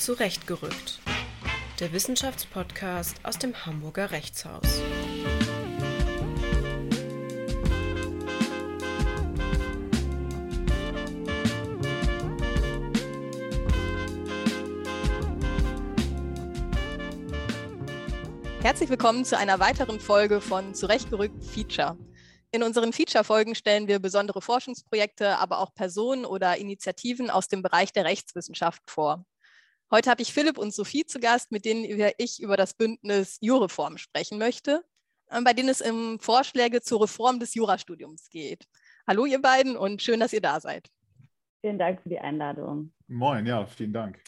Zurechtgerückt. Der Wissenschaftspodcast aus dem Hamburger Rechtshaus. Herzlich willkommen zu einer weiteren Folge von Zurechtgerückt Feature. In unseren Feature-Folgen stellen wir besondere Forschungsprojekte, aber auch Personen oder Initiativen aus dem Bereich der Rechtswissenschaft vor. Heute habe ich Philipp und Sophie zu Gast, mit denen ich über das Bündnis Jureform sprechen möchte, äh, bei denen es um Vorschläge zur Reform des Jurastudiums geht. Hallo ihr beiden und schön, dass ihr da seid. Vielen Dank für die Einladung. Moin, ja, vielen Dank.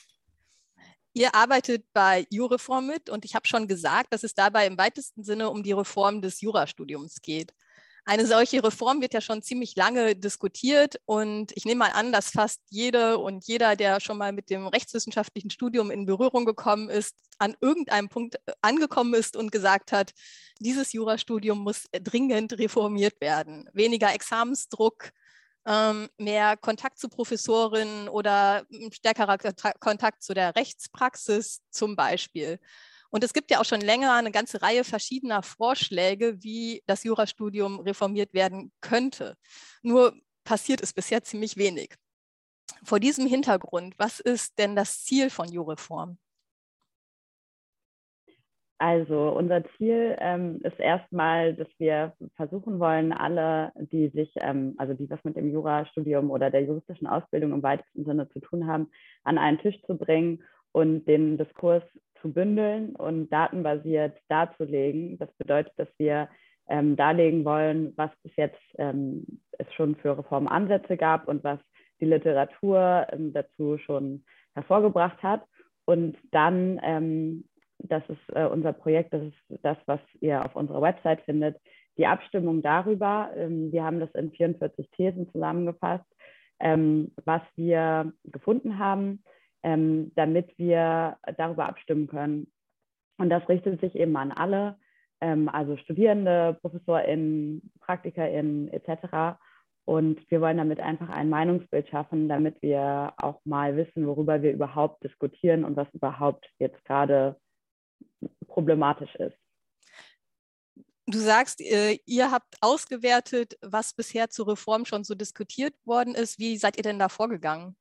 Ihr arbeitet bei Jureform mit und ich habe schon gesagt, dass es dabei im weitesten Sinne um die Reform des Jurastudiums geht. Eine solche Reform wird ja schon ziemlich lange diskutiert und ich nehme mal an, dass fast jede und jeder, der schon mal mit dem rechtswissenschaftlichen Studium in Berührung gekommen ist, an irgendeinem Punkt äh, angekommen ist und gesagt hat, dieses Jurastudium muss dringend reformiert werden. Weniger Examensdruck, ähm, mehr Kontakt zu Professorinnen oder stärkerer Kontakt zu der Rechtspraxis zum Beispiel. Und es gibt ja auch schon länger eine ganze Reihe verschiedener Vorschläge, wie das Jurastudium reformiert werden könnte. Nur passiert es bisher ziemlich wenig. Vor diesem Hintergrund, was ist denn das Ziel von Jureform? Also unser Ziel ähm, ist erstmal, dass wir versuchen wollen, alle, die sich, ähm, also die was mit dem Jurastudium oder der juristischen Ausbildung im weitesten Sinne zu tun haben, an einen Tisch zu bringen und den Diskurs zu bündeln und datenbasiert darzulegen. Das bedeutet, dass wir ähm, darlegen wollen, was bis jetzt ähm, es schon für Reformansätze gab und was die Literatur ähm, dazu schon hervorgebracht hat. Und dann, ähm, das ist äh, unser Projekt, das ist das, was ihr auf unserer Website findet, die Abstimmung darüber. Ähm, wir haben das in 44 Thesen zusammengefasst, ähm, was wir gefunden haben ähm, damit wir darüber abstimmen können. Und das richtet sich eben an alle, ähm, also Studierende, ProfessorInnen, PraktikerInnen etc. Und wir wollen damit einfach ein Meinungsbild schaffen, damit wir auch mal wissen, worüber wir überhaupt diskutieren und was überhaupt jetzt gerade problematisch ist. Du sagst, äh, ihr habt ausgewertet, was bisher zur Reform schon so diskutiert worden ist. Wie seid ihr denn da vorgegangen?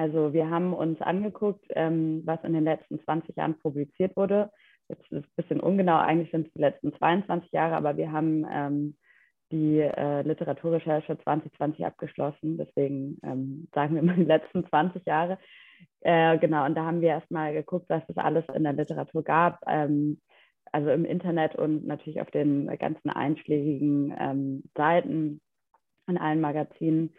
Also wir haben uns angeguckt, ähm, was in den letzten 20 Jahren publiziert wurde. Jetzt ist es ein bisschen ungenau, eigentlich sind es die letzten 22 Jahre, aber wir haben ähm, die äh, Literaturrecherche 2020 abgeschlossen. Deswegen ähm, sagen wir mal die letzten 20 Jahre. Äh, genau, und da haben wir erstmal geguckt, was es alles in der Literatur gab. Ähm, also im Internet und natürlich auf den ganzen einschlägigen ähm, Seiten in allen Magazinen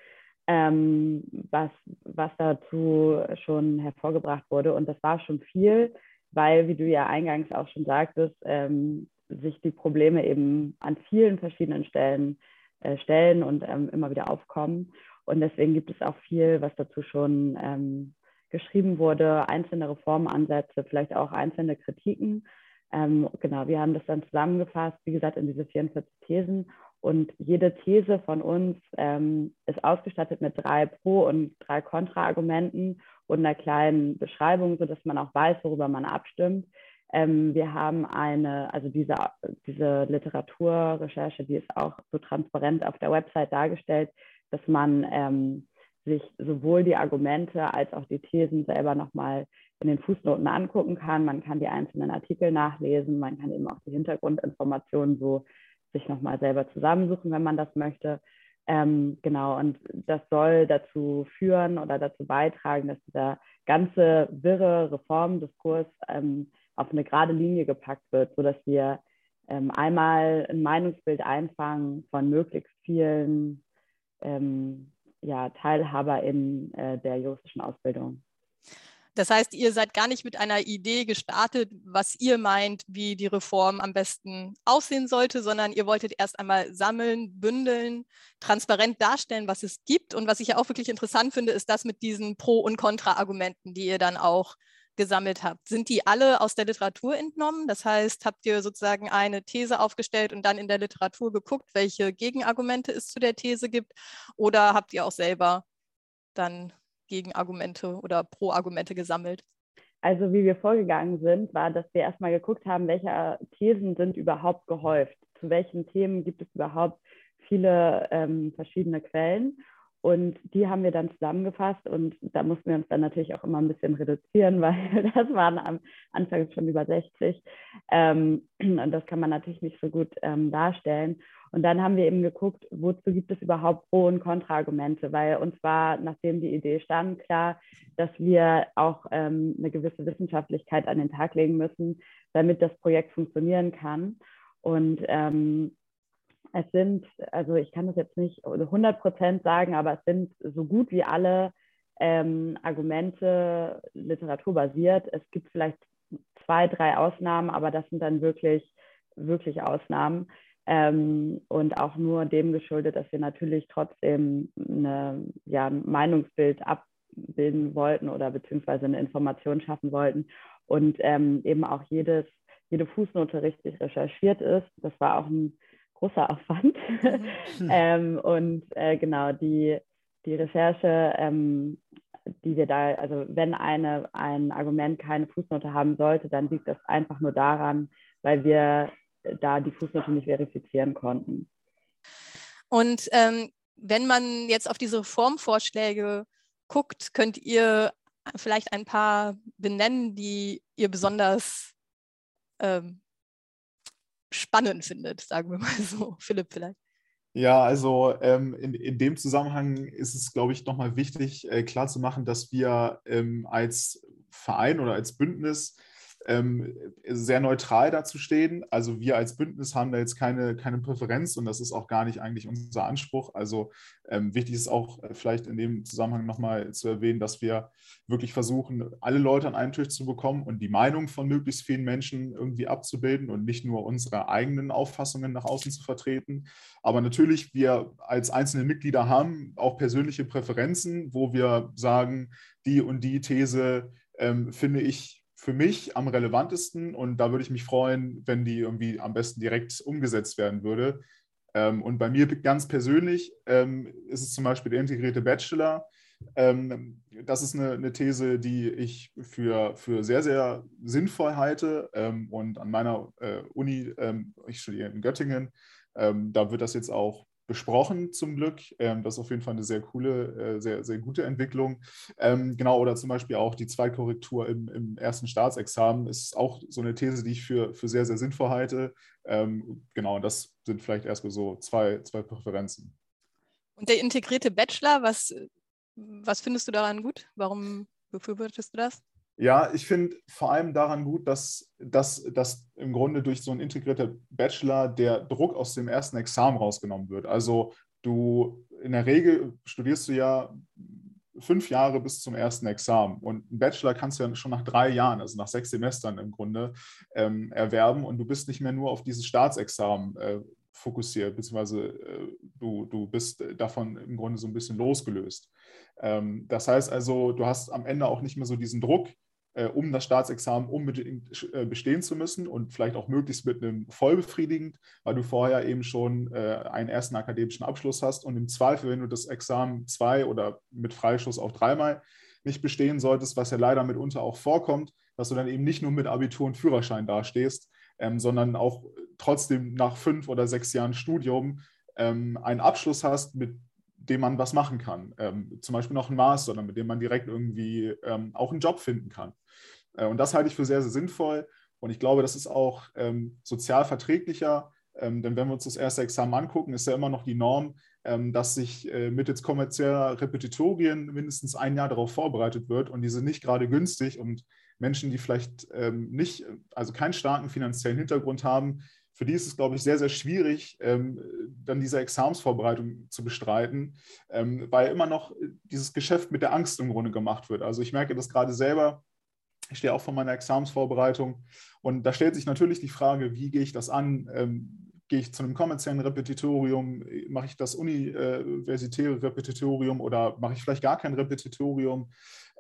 ähm, was, was dazu schon hervorgebracht wurde. Und das war schon viel, weil, wie du ja eingangs auch schon sagtest, ähm, sich die Probleme eben an vielen verschiedenen Stellen äh, stellen und ähm, immer wieder aufkommen. Und deswegen gibt es auch viel, was dazu schon ähm, geschrieben wurde, einzelne Reformansätze, vielleicht auch einzelne Kritiken. Ähm, genau, wir haben das dann zusammengefasst, wie gesagt, in diese 44 Thesen und jede These von uns ähm, ist ausgestattet mit drei Pro- und drei Kontra-Argumenten und einer kleinen Beschreibung, sodass man auch weiß, worüber man abstimmt. Ähm, wir haben eine, also diese, diese Literaturrecherche, die ist auch so transparent auf der Website dargestellt, dass man ähm, sich sowohl die Argumente als auch die Thesen selber nochmal in den Fußnoten angucken kann. Man kann die einzelnen Artikel nachlesen, man kann eben auch die Hintergrundinformationen so sich nochmal selber zusammensuchen, wenn man das möchte. Ähm, genau, und das soll dazu führen oder dazu beitragen, dass dieser ganze wirre Reformdiskurs ähm, auf eine gerade Linie gepackt wird, sodass wir ähm, einmal ein Meinungsbild einfangen von möglichst vielen ähm, ja, TeilhaberInnen äh, der juristischen Ausbildung. Das heißt, ihr seid gar nicht mit einer Idee gestartet, was ihr meint, wie die Reform am besten aussehen sollte, sondern ihr wolltet erst einmal sammeln, bündeln, transparent darstellen, was es gibt. Und was ich ja auch wirklich interessant finde, ist das mit diesen Pro- und Kontra-Argumenten, die ihr dann auch gesammelt habt. Sind die alle aus der Literatur entnommen? Das heißt, habt ihr sozusagen eine These aufgestellt und dann in der Literatur geguckt, welche Gegenargumente es zu der These gibt? Oder habt ihr auch selber dann Gegenargumente oder Pro-Argumente gesammelt? Also wie wir vorgegangen sind, war, dass wir erstmal geguckt haben, welche Thesen sind überhaupt gehäuft. Zu welchen Themen gibt es überhaupt viele ähm, verschiedene Quellen. Und die haben wir dann zusammengefasst und da mussten wir uns dann natürlich auch immer ein bisschen reduzieren, weil das waren am Anfang schon über 60. Ähm, und das kann man natürlich nicht so gut ähm, darstellen. Und dann haben wir eben geguckt, wozu gibt es überhaupt Pro- und Kontraargumente, weil uns war, nachdem die Idee stand, klar, dass wir auch ähm, eine gewisse Wissenschaftlichkeit an den Tag legen müssen, damit das Projekt funktionieren kann. Und ähm, es sind, also ich kann das jetzt nicht 100 Prozent sagen, aber es sind so gut wie alle ähm, Argumente literaturbasiert. Es gibt vielleicht zwei, drei Ausnahmen, aber das sind dann wirklich, wirklich Ausnahmen. Ähm, und auch nur dem geschuldet, dass wir natürlich trotzdem eine, ja, ein Meinungsbild abbilden wollten oder beziehungsweise eine Information schaffen wollten und ähm, eben auch jedes, jede Fußnote richtig recherchiert ist. Das war auch ein großer Aufwand. Mhm. ähm, und äh, genau, die, die Recherche, ähm, die wir da, also wenn eine, ein Argument keine Fußnote haben sollte, dann liegt das einfach nur daran, weil wir da die Fußnote nicht verifizieren konnten. Und ähm, wenn man jetzt auf diese Formvorschläge guckt, könnt ihr vielleicht ein paar benennen, die ihr besonders ähm, spannend findet, sagen wir mal so. Philipp vielleicht. Ja, also ähm, in, in dem Zusammenhang ist es, glaube ich, nochmal wichtig, äh, klarzumachen, dass wir ähm, als Verein oder als Bündnis ähm, sehr neutral dazu stehen. Also wir als Bündnis haben da jetzt keine, keine Präferenz und das ist auch gar nicht eigentlich unser Anspruch. Also ähm, wichtig ist auch äh, vielleicht in dem Zusammenhang nochmal zu erwähnen, dass wir wirklich versuchen, alle Leute an einen Tisch zu bekommen und die Meinung von möglichst vielen Menschen irgendwie abzubilden und nicht nur unsere eigenen Auffassungen nach außen zu vertreten. Aber natürlich, wir als einzelne Mitglieder haben auch persönliche Präferenzen, wo wir sagen, die und die These ähm, finde ich für mich am relevantesten und da würde ich mich freuen, wenn die irgendwie am besten direkt umgesetzt werden würde. Ähm, und bei mir ganz persönlich ähm, ist es zum Beispiel der integrierte Bachelor. Ähm, das ist eine, eine, These, die ich für, für sehr, sehr sinnvoll halte. Ähm, und an meiner äh, Uni, ähm, ich studiere in Göttingen, ähm, da wird das jetzt auch besprochen, zum Glück. Ähm, das ist auf jeden Fall eine sehr coole, äh, sehr, sehr gute Entwicklung. Ähm, genau, oder zum Beispiel auch die Zweitkorrektur im, im ersten Staatsexamen ist auch so eine These, die ich für, für sehr, sehr sinnvoll halte. Ähm, genau, das sind vielleicht erstmal so zwei, zwei Präferenzen. Und der integrierte Bachelor, was, was findest du daran gut? Warum befürwortest du das? Ja, ich finde vor allem daran gut, dass, dass, dass im Grunde durch so einen integrierten Bachelor der Druck aus dem ersten Examen rausgenommen wird. Also du in der Regel studierst du ja fünf Jahre bis zum ersten Examen. Und einen Bachelor kannst du ja schon nach drei Jahren, also nach sechs Semestern im Grunde, ähm, erwerben. Und du bist nicht mehr nur auf dieses Staatsexamen äh, fokussiert, beziehungsweise äh, du, du bist davon im Grunde so ein bisschen losgelöst. Ähm, das heißt also, du hast am Ende auch nicht mehr so diesen Druck, um das Staatsexamen unbedingt äh, bestehen zu müssen und vielleicht auch möglichst mit einem vollbefriedigend, weil du vorher eben schon äh, einen ersten akademischen Abschluss hast und im Zweifel, wenn du das Examen zwei oder mit Freischuss auch dreimal nicht bestehen solltest, was ja leider mitunter auch vorkommt, dass du dann eben nicht nur mit Abitur und Führerschein dastehst, ähm, sondern auch trotzdem nach fünf oder sechs Jahren Studium ähm, einen Abschluss hast, mit dem man was machen kann. Ähm, zum Beispiel noch ein Master, mit dem man direkt irgendwie ähm, auch einen Job finden kann. Äh, und das halte ich für sehr, sehr sinnvoll. Und ich glaube, das ist auch ähm, sozial verträglicher, ähm, denn wenn wir uns das erste Examen angucken, ist ja immer noch die Norm, ähm, dass sich äh, mittels kommerzieller Repetitorien mindestens ein Jahr darauf vorbereitet wird. Und die sind nicht gerade günstig. Und Menschen, die vielleicht ähm, nicht, also keinen starken finanziellen Hintergrund haben, für die ist es, glaube ich, sehr, sehr schwierig, ähm, dann diese Examsvorbereitung zu bestreiten, ähm, weil immer noch dieses Geschäft mit der Angst im Grunde gemacht wird. Also ich merke das gerade selber, ich stehe auch vor meiner Examsvorbereitung und da stellt sich natürlich die Frage, wie gehe ich das an? Ähm, gehe ich zu einem kommerziellen Repetitorium? Mache ich das universitäre Repetitorium oder mache ich vielleicht gar kein Repetitorium?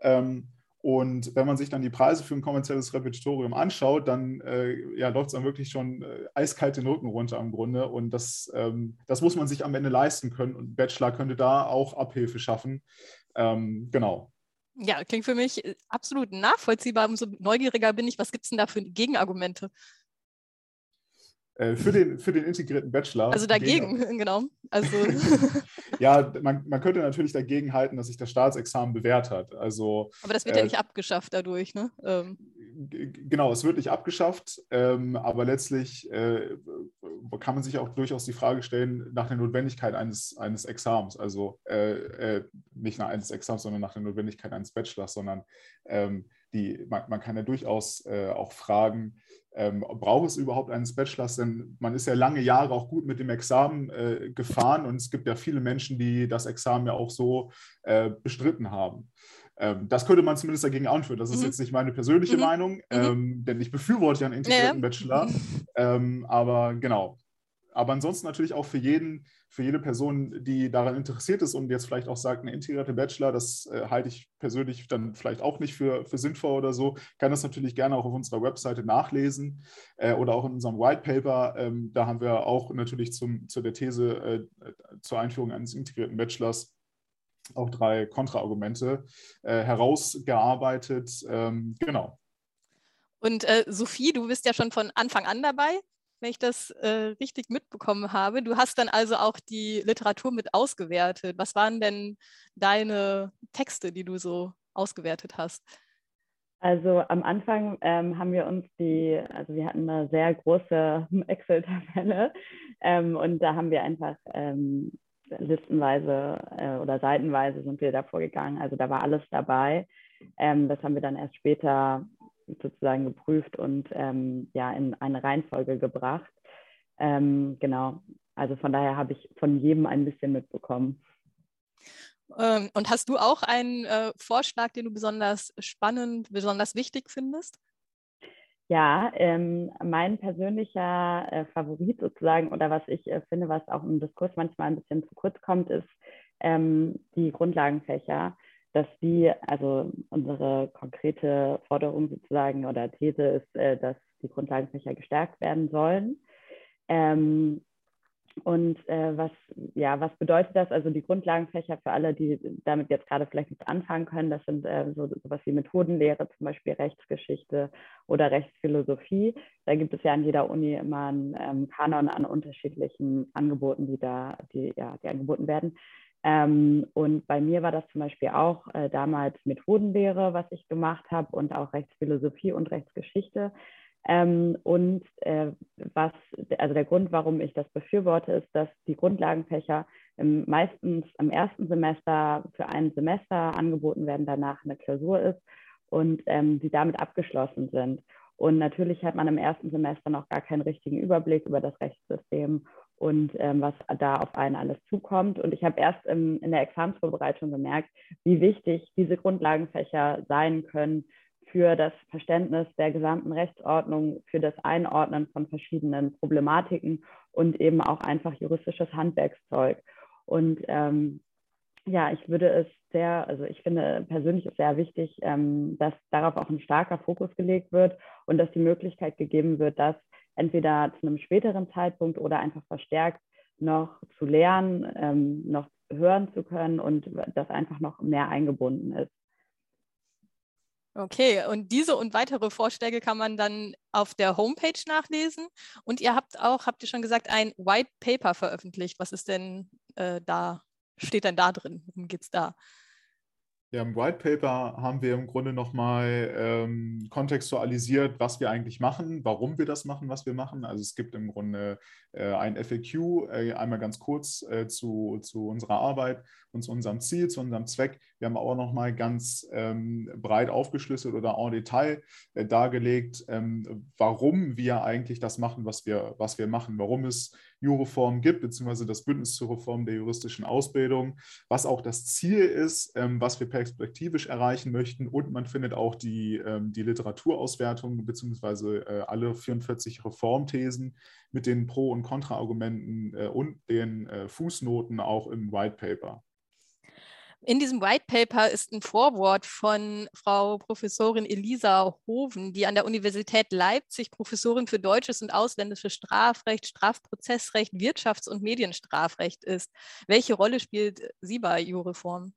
Ähm, und wenn man sich dann die Preise für ein kommerzielles Repetitorium anschaut, dann äh, ja, läuft es dann wirklich schon äh, eiskalt den Rücken runter im Grunde. Und das, ähm, das muss man sich am Ende leisten können. Und Bachelor könnte da auch Abhilfe schaffen. Ähm, genau. Ja, klingt für mich äh, absolut nachvollziehbar. Umso neugieriger bin ich, was gibt es denn da für Gegenargumente? Äh, für, den, für den integrierten Bachelor. Also dagegen, gegen, genau. Also ja, man, man könnte natürlich dagegen halten, dass sich das Staatsexamen bewährt hat. Also, aber das wird äh, ja nicht abgeschafft dadurch, ne? Ähm. Genau, es wird nicht abgeschafft, ähm, aber letztlich äh, kann man sich auch durchaus die Frage stellen nach der Notwendigkeit eines, eines Examens. Also äh, äh nicht nach eines Examens, sondern nach der Notwendigkeit eines Bachelors, sondern ähm, die, man, man, kann ja durchaus äh, auch fragen, ähm, braucht es überhaupt eines Bachelors? Denn man ist ja lange Jahre auch gut mit dem Examen äh, gefahren und es gibt ja viele Menschen, die das Examen ja auch so äh, bestritten haben. Ähm, das könnte man zumindest dagegen anführen. Das ist mhm. jetzt nicht meine persönliche mhm. Meinung, mhm. ähm, denn ich befürworte ja einen integrierten ja. Bachelor. Ähm, aber genau, aber ansonsten natürlich auch für jeden, für jede Person, die daran interessiert ist und jetzt vielleicht auch sagt, eine integrierte Bachelor, das äh, halte ich persönlich dann vielleicht auch nicht für, für sinnvoll oder so, kann das natürlich gerne auch auf unserer Webseite nachlesen äh, oder auch in unserem White Paper. Ähm, da haben wir auch natürlich zum, zu der These äh, zur Einführung eines integrierten Bachelors auch drei Kontraargumente äh, herausgearbeitet. Ähm, genau. Und äh, Sophie, du bist ja schon von Anfang an dabei wenn ich das äh, richtig mitbekommen habe. Du hast dann also auch die Literatur mit ausgewertet. Was waren denn deine Texte, die du so ausgewertet hast? Also am Anfang ähm, haben wir uns die, also wir hatten eine sehr große Excel-Tabelle ähm, und da haben wir einfach ähm, listenweise äh, oder seitenweise sind wir da vorgegangen. Also da war alles dabei. Ähm, das haben wir dann erst später sozusagen geprüft und ähm, ja in eine Reihenfolge gebracht. Ähm, genau, also von daher habe ich von jedem ein bisschen mitbekommen. Ähm, und hast du auch einen äh, Vorschlag, den du besonders spannend, besonders wichtig findest? Ja, ähm, mein persönlicher äh, Favorit sozusagen oder was ich äh, finde, was auch im Diskurs manchmal ein bisschen zu kurz kommt, ist ähm, die Grundlagenfächer dass die, also unsere konkrete Forderung sozusagen oder These ist, äh, dass die Grundlagenfächer gestärkt werden sollen. Ähm, und äh, was, ja, was bedeutet das? Also die Grundlagenfächer für alle, die damit jetzt gerade vielleicht nicht anfangen können, das sind äh, so sowas wie Methodenlehre, zum Beispiel Rechtsgeschichte oder Rechtsphilosophie. Da gibt es ja an jeder Uni immer einen ähm, Kanon an unterschiedlichen Angeboten, die da, die, ja, die angeboten werden. Ähm, und bei mir war das zum Beispiel auch äh, damals Methodenlehre, was ich gemacht habe und auch Rechtsphilosophie und Rechtsgeschichte. Ähm, und äh, was, also der Grund, warum ich das befürworte, ist, dass die Grundlagenfächer ähm, meistens am ersten Semester für ein Semester angeboten werden, danach eine Klausur ist und ähm, die damit abgeschlossen sind. Und natürlich hat man im ersten Semester noch gar keinen richtigen Überblick über das Rechtssystem und ähm, was da auf einen alles zukommt. Und ich habe erst im, in der Examensvorbereitung gemerkt, wie wichtig diese Grundlagenfächer sein können für das Verständnis der gesamten Rechtsordnung, für das Einordnen von verschiedenen Problematiken und eben auch einfach juristisches Handwerkszeug. Und ähm, ja, ich würde es sehr, also ich finde persönlich sehr wichtig, ähm, dass darauf auch ein starker Fokus gelegt wird und dass die Möglichkeit gegeben wird, dass entweder zu einem späteren Zeitpunkt oder einfach verstärkt noch zu lernen, ähm, noch hören zu können und das einfach noch mehr eingebunden ist. Okay, und diese und weitere Vorschläge kann man dann auf der Homepage nachlesen. Und ihr habt auch, habt ihr schon gesagt, ein White Paper veröffentlicht. Was ist denn äh, da, steht denn da drin? Worum geht es da? Ja, im White Paper haben wir im Grunde nochmal ähm, kontextualisiert, was wir eigentlich machen, warum wir das machen, was wir machen. Also es gibt im Grunde äh, ein FAQ, äh, einmal ganz kurz äh, zu, zu unserer Arbeit und zu unserem Ziel, zu unserem Zweck. Wir haben aber nochmal ganz ähm, breit aufgeschlüsselt oder en Detail äh, dargelegt, ähm, warum wir eigentlich das machen, was wir, was wir machen, warum es Jureform gibt, beziehungsweise das Bündnis zur Reform der juristischen Ausbildung, was auch das Ziel ist, ähm, was wir perspektivisch erreichen möchten. Und man findet auch die, ähm, die Literaturauswertung, beziehungsweise äh, alle 44 Reformthesen mit den Pro- und Kontraargumenten äh, und den äh, Fußnoten auch im White Paper. In diesem White Paper ist ein Vorwort von Frau Professorin Elisa Hoven, die an der Universität Leipzig Professorin für deutsches und ausländisches Strafrecht, Strafprozessrecht, Wirtschafts- und Medienstrafrecht ist. Welche Rolle spielt sie bei Jureform?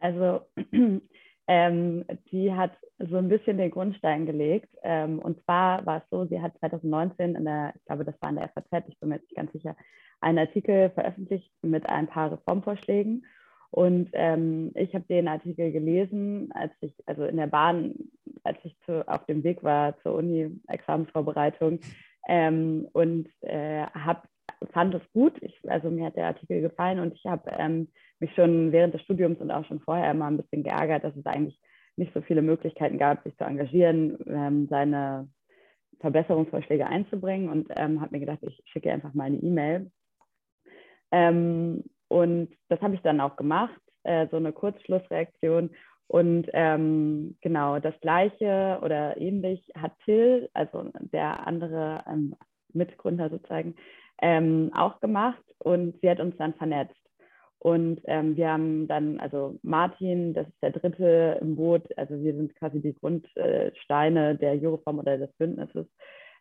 Also ähm, die hat so ein bisschen den Grundstein gelegt. Ähm, und zwar war es so, sie hat 2019 in der, ich glaube, das war in der FAZ, ich bin mir jetzt nicht ganz sicher, einen Artikel veröffentlicht mit ein paar Reformvorschlägen. Und ähm, ich habe den Artikel gelesen, als ich, also in der Bahn, als ich zu, auf dem Weg war zur Uni-Examensvorbereitung ähm, und äh, hab, fand es gut. Ich, also mir hat der Artikel gefallen und ich habe ähm, mich schon während des Studiums und auch schon vorher immer ein bisschen geärgert, dass es eigentlich nicht so viele Möglichkeiten gab, sich zu engagieren, ähm, seine Verbesserungsvorschläge einzubringen und ähm, habe mir gedacht, ich schicke einfach mal eine E-Mail. Und das habe ich dann auch gemacht, äh, so eine Kurzschlussreaktion. Und ähm, genau das Gleiche oder ähnlich hat Till, also der andere ähm, Mitgründer sozusagen, ähm, auch gemacht. Und sie hat uns dann vernetzt. Und ähm, wir haben dann, also Martin, das ist der dritte im Boot, also wir sind quasi die Grundsteine der Jureform oder des Bündnisses.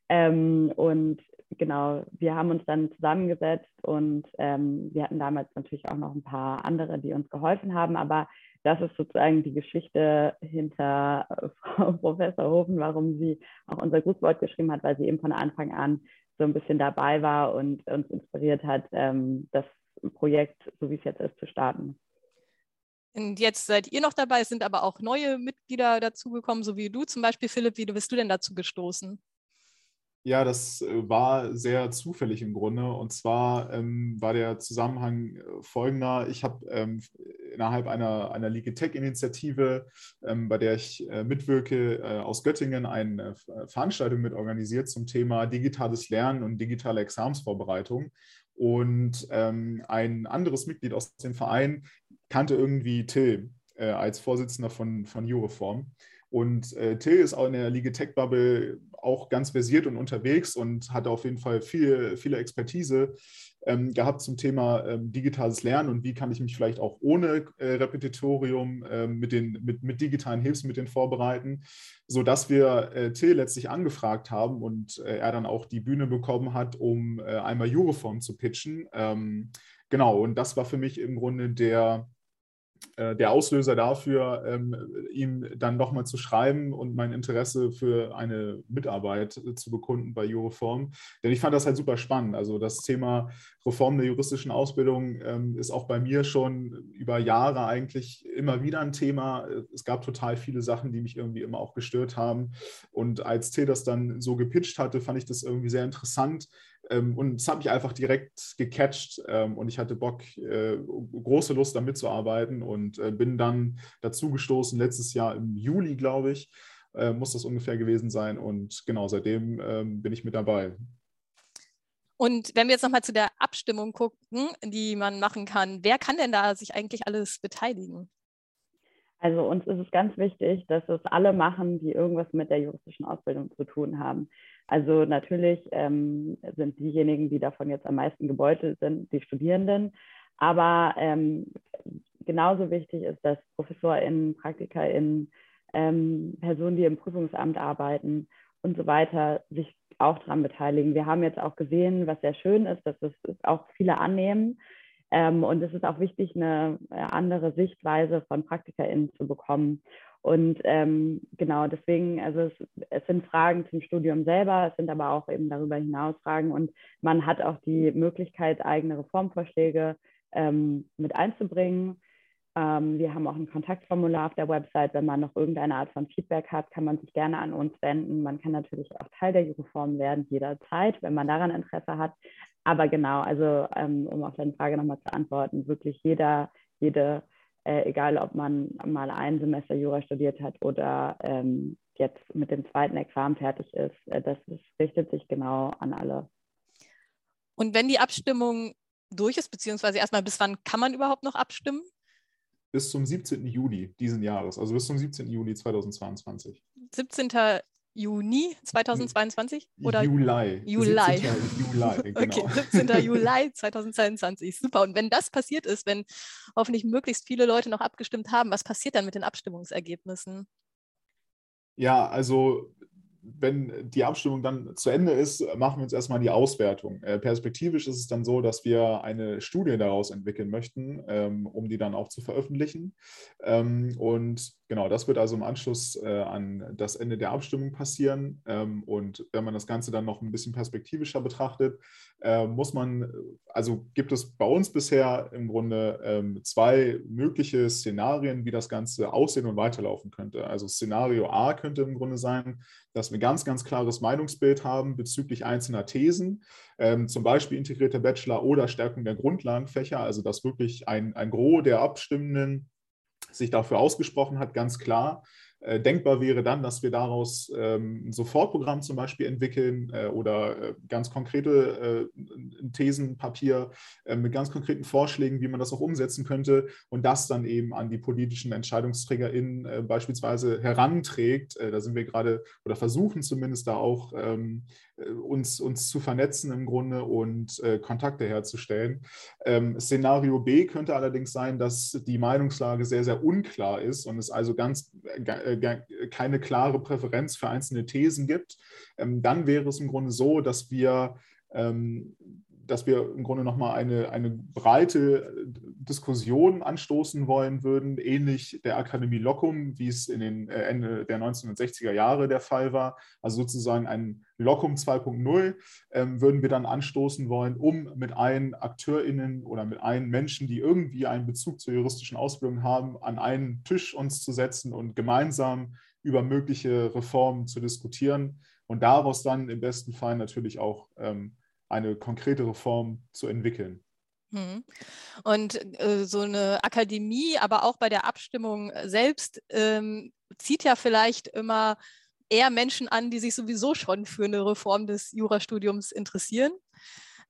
Ähm, und genau, wir haben uns dann zusammengesetzt und ähm, wir hatten damals natürlich auch noch ein paar andere, die uns geholfen haben, aber das ist sozusagen die Geschichte hinter Frau Professor Hofen, warum sie auch unser Grußwort geschrieben hat, weil sie eben von Anfang an so ein bisschen dabei war und uns inspiriert hat, ähm, das Projekt, so wie es jetzt ist, zu starten. Und jetzt seid ihr noch dabei, es sind aber auch neue Mitglieder dazugekommen, so wie du zum Beispiel, Philipp. Wie bist du denn dazu gestoßen? Ja, das äh, war sehr zufällig im Grunde. Und zwar ähm, war der Zusammenhang äh, folgender. Ich habe ähm, innerhalb einer, einer Tech-Initiative, ähm, bei der ich äh, mitwirke, äh, aus Göttingen eine äh, Veranstaltung mit organisiert zum Thema digitales Lernen und digitale Examsvorbereitung. Und ähm, ein anderes Mitglied aus dem Verein kannte irgendwie Till als Vorsitzender von, von Jureform. Und äh, Till ist auch in der Liga Tech Bubble auch ganz versiert und unterwegs und hat auf jeden Fall viel, viele Expertise ähm, gehabt zum Thema ähm, digitales Lernen und wie kann ich mich vielleicht auch ohne äh, Repetitorium äh, mit, den, mit, mit digitalen Hilfsmitteln vorbereiten, sodass wir äh, Till letztlich angefragt haben und äh, er dann auch die Bühne bekommen hat, um äh, einmal Jureform zu pitchen. Ähm, genau, und das war für mich im Grunde der, der Auslöser dafür, ähm, ihm dann nochmal zu schreiben und mein Interesse für eine Mitarbeit äh, zu bekunden bei Jureform. Denn ich fand das halt super spannend. Also das Thema Reform der juristischen Ausbildung ähm, ist auch bei mir schon über Jahre eigentlich immer wieder ein Thema. Es gab total viele Sachen, die mich irgendwie immer auch gestört haben. Und als T das dann so gepitcht hatte, fand ich das irgendwie sehr interessant, ähm, und es hat mich einfach direkt gecatcht ähm, und ich hatte Bock, äh, große Lust, da mitzuarbeiten und äh, bin dann dazu gestoßen, letztes Jahr im Juli, glaube ich, äh, muss das ungefähr gewesen sein. Und genau, seitdem ähm, bin ich mit dabei. Und wenn wir jetzt nochmal zu der Abstimmung gucken, die man machen kann, wer kann denn da sich eigentlich alles beteiligen? Also uns ist es ganz wichtig, dass es alle machen, die irgendwas mit der juristischen Ausbildung zu tun haben. Also natürlich ähm, sind diejenigen, die davon jetzt am meisten gebeutelt sind, die Studierenden. Aber ähm, genauso wichtig ist, dass ProfessorInnen, PraktikerInnen, ähm, Personen, die im Prüfungsamt arbeiten und so weiter, sich auch daran beteiligen. Wir haben jetzt auch gesehen, was sehr schön ist, dass es auch viele annehmen. Ähm, und es ist auch wichtig, eine äh, andere Sichtweise von PraktikerInnen zu bekommen. Und ähm, genau deswegen, also es, es, sind Fragen zum Studium selber, es sind aber auch eben darüber hinaus Fragen und man hat auch die Möglichkeit, eigene Reformvorschläge ähm, mit einzubringen. Ähm, wir haben auch ein Kontaktformular auf der Website. Wenn man noch irgendeine Art von Feedback hat, kann man sich gerne an uns wenden. Man kann natürlich auch Teil der Reform werden, jederzeit, wenn man daran Interesse hat. Aber genau, also ähm, um auf deine Frage nochmal zu antworten, wirklich jeder, jede äh, egal ob man mal ein Semester Jura studiert hat oder ähm, jetzt mit dem zweiten Examen fertig ist. Äh, das ist, richtet sich genau an alle. Und wenn die Abstimmung durch ist, beziehungsweise erstmal bis wann kann man überhaupt noch abstimmen? Bis zum 17. Juli diesen Jahres, also bis zum 17. Juli 2022. 17. Juni 2022 oder Juli. Juli. 17. Juli, genau. Okay, 17. Juli 2022. Super. Und wenn das passiert ist, wenn hoffentlich möglichst viele Leute noch abgestimmt haben, was passiert dann mit den Abstimmungsergebnissen? Ja, also wenn die Abstimmung dann zu Ende ist, machen wir uns erstmal die Auswertung. Äh, perspektivisch ist es dann so, dass wir eine Studie daraus entwickeln möchten, ähm, um die dann auch zu veröffentlichen. Ähm, und Genau, das wird also im Anschluss äh, an das Ende der Abstimmung passieren. Ähm, und wenn man das Ganze dann noch ein bisschen perspektivischer betrachtet, muss man, also gibt es bei uns bisher im Grunde ähm, zwei mögliche Szenarien, wie das Ganze aussehen und weiterlaufen könnte. Also Szenario A könnte im Grunde sein, dass wir ganz, ganz klares Meinungsbild haben bezüglich einzelner Thesen, ähm, zum Beispiel integrierter Bachelor oder Stärkung der Grundlagenfächer, also dass wirklich ein, ein Gros der Abstimmenden sich dafür ausgesprochen hat, ganz klar. Äh, denkbar wäre dann, dass wir daraus ähm, ein Sofortprogramm zum Beispiel entwickeln äh, oder äh, ganz konkrete Thesenpapier mit ganz konkreten Vorschlägen, wie man das auch umsetzen könnte und das dann eben an die politischen EntscheidungsträgerInnen beispielsweise heranträgt. da sind wir gerade oder versuchen zumindest da auch ähm, uns, uns zu vernetzen im Grunde und Kontakte herzustellen. Ähm, Szenario B könnte allerdings sein, dass die Meinungslage sehr, sehr unklar ist und es also ganz äh, keine klare Präferenz für einzelne Thesen gibt, ähm, dann wäre es im Grunde so, dass wir ähm, dass wir im Grunde nochmal eine, eine breite äh, Diskussion anstoßen wollen würden, ähnlich der Akademie Locum, wie es in den äh, Ende der 1960er Jahre der Fall war. Also sozusagen ein Locum 2.0 ähm, würden wir dann anstoßen wollen, um mit allen AkteurInnen oder mit allen Menschen, die irgendwie einen Bezug zur juristischen Ausbildung haben, an einen Tisch uns zu setzen und gemeinsam über mögliche Reformen zu diskutieren und daraus dann im besten Fall natürlich auch ähm, eine konkrete Reform zu entwickeln. Hm. Und äh, so eine Akademie, aber auch bei der Abstimmung selbst, ähm, zieht ja vielleicht immer eher Menschen an, die sich sowieso schon für eine Reform des Jurastudiums interessieren.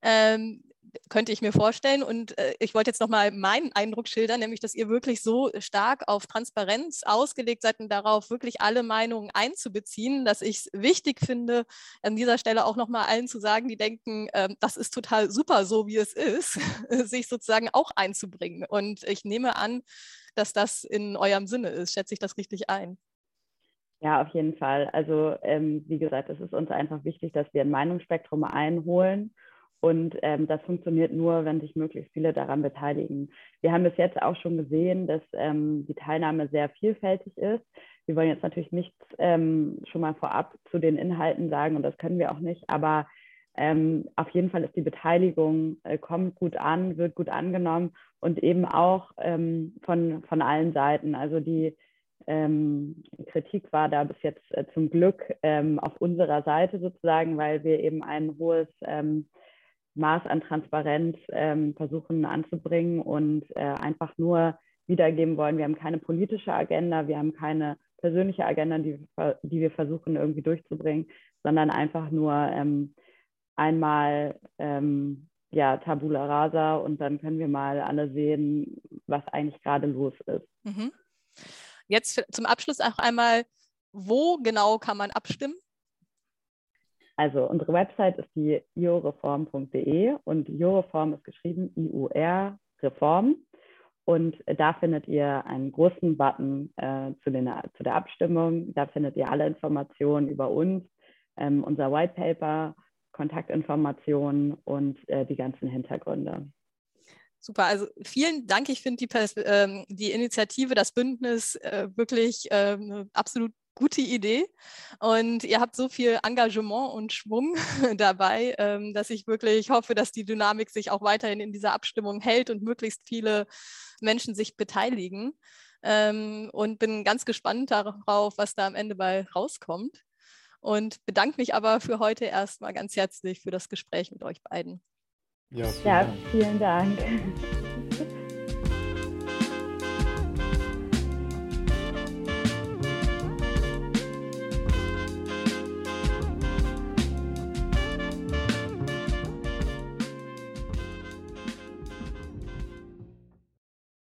Ähm, könnte ich mir vorstellen. Und äh, ich wollte jetzt nochmal meinen Eindruck schildern, nämlich, dass ihr wirklich so stark auf Transparenz ausgelegt seid und darauf wirklich alle Meinungen einzubeziehen, dass ich es wichtig finde, an dieser Stelle auch nochmal allen zu sagen, die denken, äh, das ist total super, so wie es ist, sich sozusagen auch einzubringen. Und ich nehme an, dass das in eurem Sinne ist. Schätze ich das richtig ein? Ja, auf jeden Fall. Also ähm, wie gesagt, es ist uns einfach wichtig, dass wir ein Meinungsspektrum einholen und ähm, das funktioniert nur, wenn sich möglichst viele daran beteiligen. Wir haben bis jetzt auch schon gesehen, dass ähm, die Teilnahme sehr vielfältig ist. Wir wollen jetzt natürlich nichts ähm, schon mal vorab zu den Inhalten sagen und das können wir auch nicht, aber ähm, auf jeden Fall ist die Beteiligung, äh, kommt gut an, wird gut angenommen und eben auch ähm, von, von allen Seiten. Also die ähm, Kritik war da bis jetzt äh, zum Glück auf unserer Seite sozusagen, weil wir eben ein hohes Maß an Transparenz ähm, versuchen anzubringen und äh, einfach nur wiedergeben wollen. Wir haben keine politische Agenda, wir haben keine persönliche Agenda, die, die wir versuchen irgendwie durchzubringen, sondern einfach nur ähm, einmal ähm, ja, Tabula rasa und dann können wir mal alle sehen, was eigentlich gerade los ist. Mhm. Jetzt zum Abschluss auch einmal, wo genau kann man abstimmen? Also unsere Website ist die ioreform.de und Ioreform ist geschrieben IUR Reform. Und da findet ihr einen großen Button äh, zu, den, zu, der Abstimmung. Da findet ihr alle Informationen über uns, ähm, unser White Paper, Kontaktinformationen und äh, die ganzen Hintergründe. Super, also vielen Dank. Ich finde die, ähm, die Initiative, das Bündnis äh, wirklich ähm, absolut gute Idee. Und ihr habt so viel Engagement und Schwung dabei, ähm, dass ich wirklich hoffe, dass die Dynamik sich auch weiterhin in dieser Abstimmung hält und möglichst viele Menschen sich beteiligen. Ähm, und bin ganz gespannt darauf, was da am Ende bei rauskommt. Und bedanke mich aber für heute erstmal ganz herzlich für das Gespräch mit euch beiden. Ja, vielen ja, Dank. Vielen Dank.